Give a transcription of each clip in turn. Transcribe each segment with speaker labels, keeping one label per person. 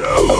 Speaker 1: Show.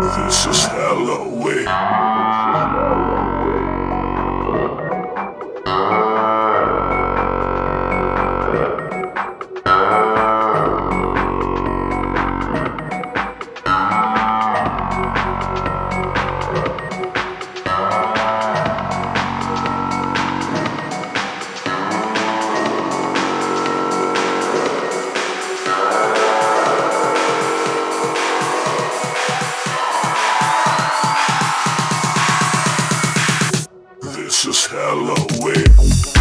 Speaker 1: This is that. Halloween.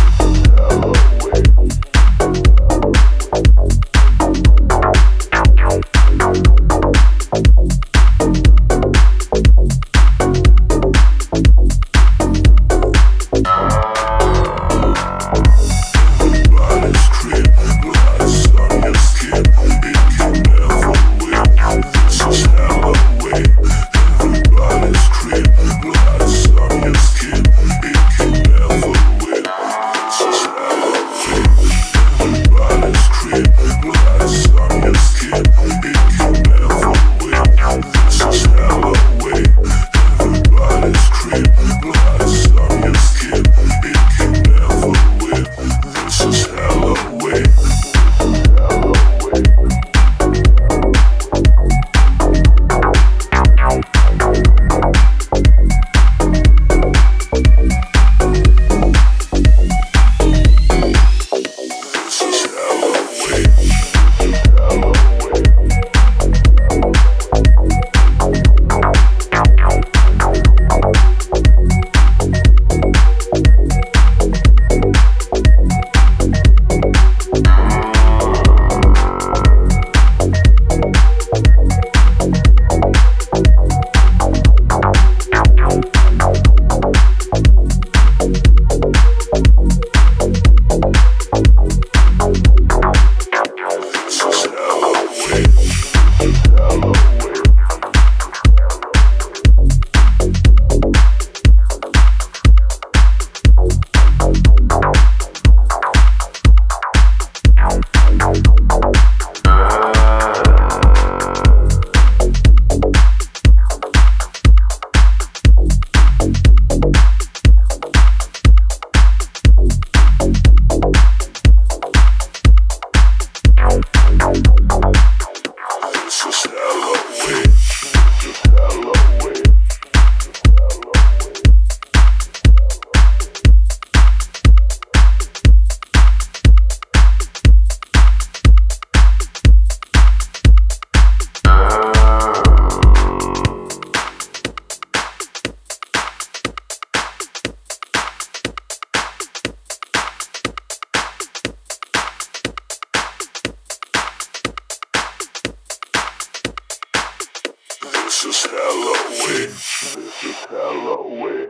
Speaker 1: This is Halloween. This is Halloween.